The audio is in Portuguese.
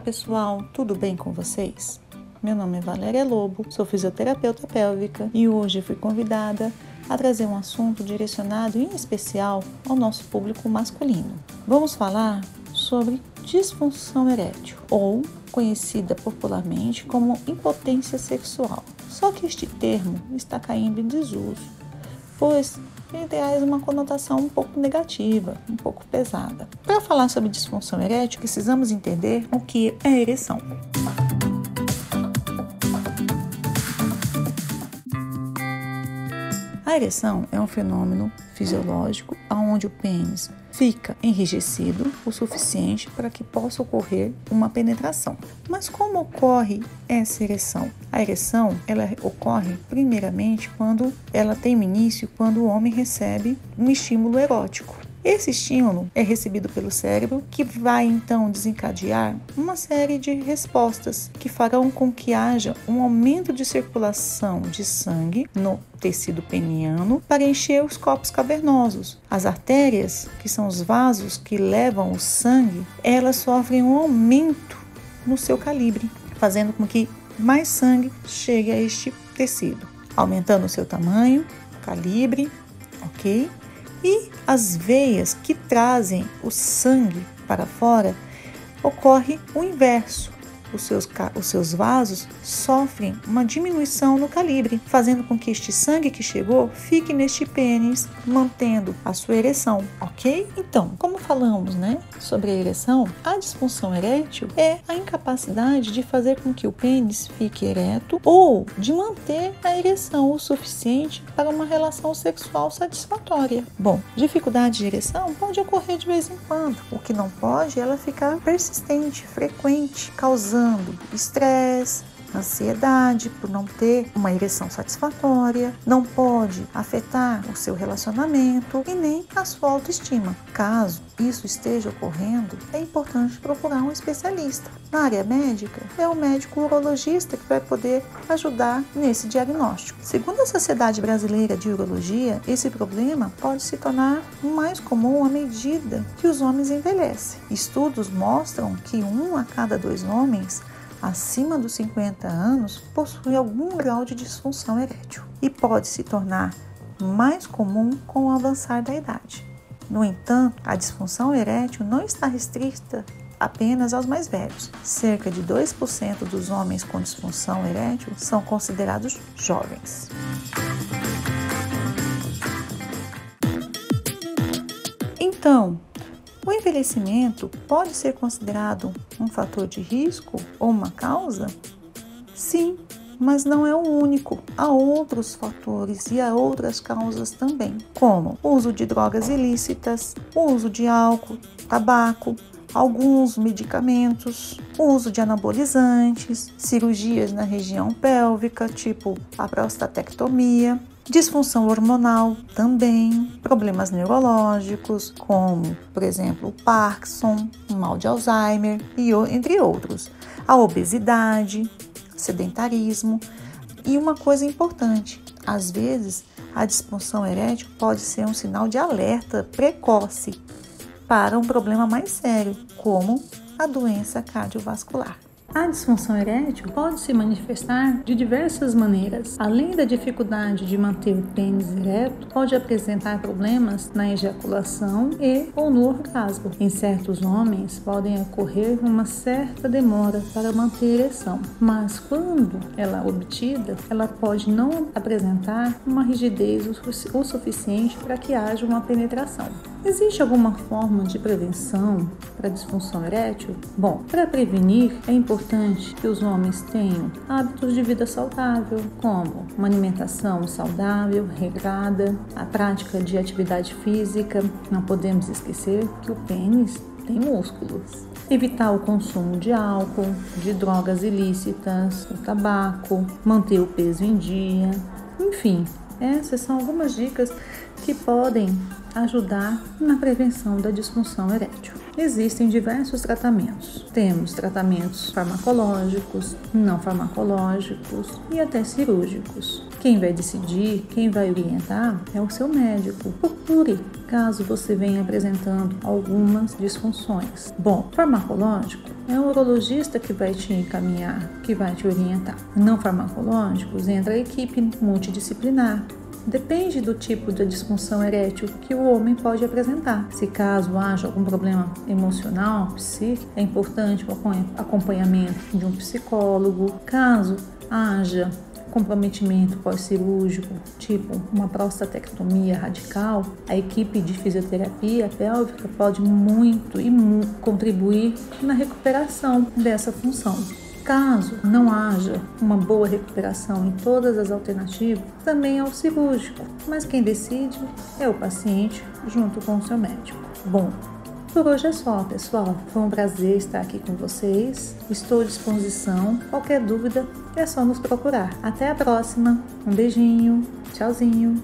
pessoal, tudo bem com vocês? Meu nome é Valéria Lobo, sou fisioterapeuta pélvica e hoje fui convidada a trazer um assunto direcionado em especial ao nosso público masculino. Vamos falar sobre disfunção erétil, ou conhecida popularmente como impotência sexual. Só que este termo está caindo em desuso, pois ele traz uma conotação um pouco negativa, um pouco pesada. Para falar sobre disfunção erétil, precisamos entender o que é ereção. A ereção é um fenômeno fisiológico onde o pênis fica enrijecido o suficiente para que possa ocorrer uma penetração. Mas como ocorre essa ereção? A ereção ela ocorre primeiramente quando ela tem início quando o homem recebe um estímulo erótico. Esse estímulo é recebido pelo cérebro, que vai então desencadear uma série de respostas que farão com que haja um aumento de circulação de sangue no tecido peniano para encher os corpos cavernosos. As artérias, que são os vasos que levam o sangue, elas sofrem um aumento no seu calibre, fazendo com que mais sangue chegue a este tecido, aumentando o seu tamanho, calibre, ok? E as veias que trazem o sangue para fora ocorre o inverso os seus, os seus vasos sofrem uma diminuição no calibre, fazendo com que este sangue que chegou fique neste pênis, mantendo a sua ereção, ok? Então, como falamos, né, sobre a ereção, a disfunção erétil é a incapacidade de fazer com que o pênis fique ereto ou de manter a ereção o suficiente para uma relação sexual satisfatória. Bom, dificuldade de ereção pode ocorrer de vez em quando. O que não pode é ela ficar persistente, frequente, causando causando estresse, ansiedade por não ter uma ereção satisfatória, não pode afetar o seu relacionamento e nem a sua autoestima. Caso isso esteja ocorrendo, é importante procurar um especialista. Na área médica, é o médico urologista que vai poder ajudar nesse diagnóstico. Segundo a Sociedade Brasileira de Urologia, esse problema pode se tornar mais comum à medida que os homens envelhecem. Estudos mostram que um a cada dois homens acima dos 50 anos possui algum grau de disfunção erétil e pode se tornar mais comum com o avançar da idade. No entanto, a disfunção erétil não está restrita apenas aos mais velhos. Cerca de 2% dos homens com disfunção erétil são considerados jovens. Então, o envelhecimento pode ser considerado um fator de risco ou uma causa? Sim, mas não é o único. Há outros fatores e há outras causas também, como uso de drogas ilícitas, uso de álcool, tabaco, alguns medicamentos, uso de anabolizantes, cirurgias na região pélvica, tipo a prostatectomia, disfunção hormonal também, problemas neurológicos, como, por exemplo, o Parkinson, o mal de Alzheimer e entre outros, a obesidade, sedentarismo e uma coisa importante, às vezes a disfunção erétil pode ser um sinal de alerta precoce para um problema mais sério, como a doença cardiovascular. A disfunção erétil pode se manifestar de diversas maneiras. Além da dificuldade de manter o pênis ereto, pode apresentar problemas na ejaculação e ou no orgasmo. Em certos homens, podem ocorrer uma certa demora para manter a ereção, mas quando ela é obtida, ela pode não apresentar uma rigidez o suficiente para que haja uma penetração. Existe alguma forma de prevenção para disfunção erétil? Bom, para prevenir é importante que os homens tenham hábitos de vida saudável, como uma alimentação saudável, regrada, a prática de atividade física. Não podemos esquecer que o pênis tem músculos. Evitar o consumo de álcool, de drogas ilícitas, o tabaco, manter o peso em dia, enfim, essas são algumas dicas que podem ajudar na prevenção da disfunção erétil. Existem diversos tratamentos. Temos tratamentos farmacológicos, não farmacológicos e até cirúrgicos. Quem vai decidir, quem vai orientar é o seu médico. Procure caso você venha apresentando algumas disfunções. Bom, farmacológico é o urologista que vai te encaminhar, que vai te orientar. Não farmacológicos entra a equipe multidisciplinar, Depende do tipo de disfunção erétil que o homem pode apresentar. Se caso haja algum problema emocional, psíquico, é importante o acompanhamento de um psicólogo. Caso haja comprometimento pós-cirúrgico, tipo uma prostatectomia radical, a equipe de fisioterapia pélvica pode muito e muito contribuir na recuperação dessa função. Caso não haja uma boa recuperação em todas as alternativas, também é o cirúrgico, mas quem decide é o paciente junto com o seu médico. Bom, por hoje é só, pessoal. Foi um prazer estar aqui com vocês. Estou à disposição. Qualquer dúvida é só nos procurar. Até a próxima. Um beijinho. Tchauzinho.